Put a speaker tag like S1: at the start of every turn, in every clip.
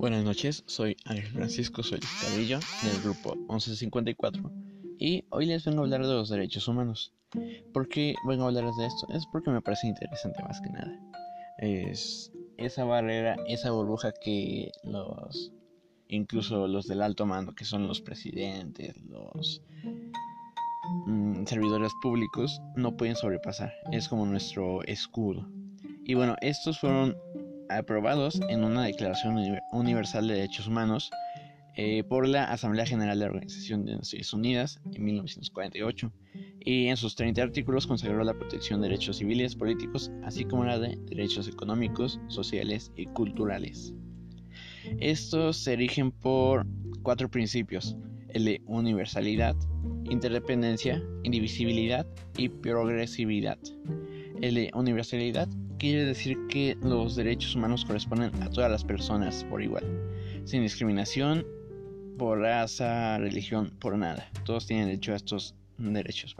S1: Buenas noches, soy Ángel Francisco Solís Cabello del grupo 1154 y hoy les vengo a hablar de los derechos humanos. ¿Por qué vengo a hablarles de esto? Es porque me parece interesante más que nada. Es esa barrera, esa burbuja que los, incluso los del alto mando, que son los presidentes, los mm, servidores públicos, no pueden sobrepasar. Es como nuestro escudo. Y bueno, estos fueron aprobados en una Declaración Universal de Derechos Humanos eh, por la Asamblea General de la Organización de Naciones Unidas en 1948 y en sus 30 artículos consagró la protección de derechos civiles, políticos, así como la de derechos económicos, sociales y culturales. Estos se erigen por cuatro principios, el de universalidad, interdependencia, indivisibilidad y progresividad. Universalidad quiere decir que los derechos humanos corresponden a todas las personas por igual, sin discriminación por raza, religión, por nada. Todos tienen derecho a estos derechos.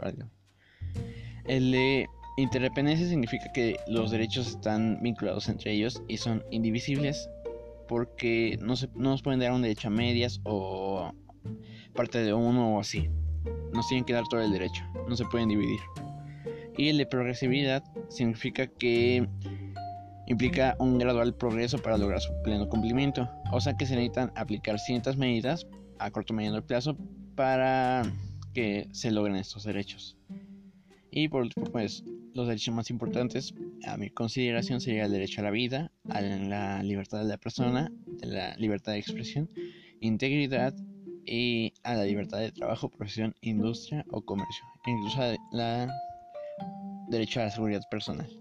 S1: El de interdependencia significa que los derechos están vinculados entre ellos y son indivisibles porque no, se, no nos pueden dar un derecho a medias o parte de uno o así. Nos tienen que dar todo el derecho, no se pueden dividir. Y el de progresividad significa que implica un gradual progreso para lograr su pleno cumplimiento. O sea que se necesitan aplicar ciertas medidas a corto y mediano plazo para que se logren estos derechos. Y por último, pues los derechos más importantes a mi consideración sería el derecho a la vida, a la libertad de la persona, la libertad de expresión, integridad y a la libertad de trabajo, profesión, industria o comercio, incluso la derecho a la seguridad personal.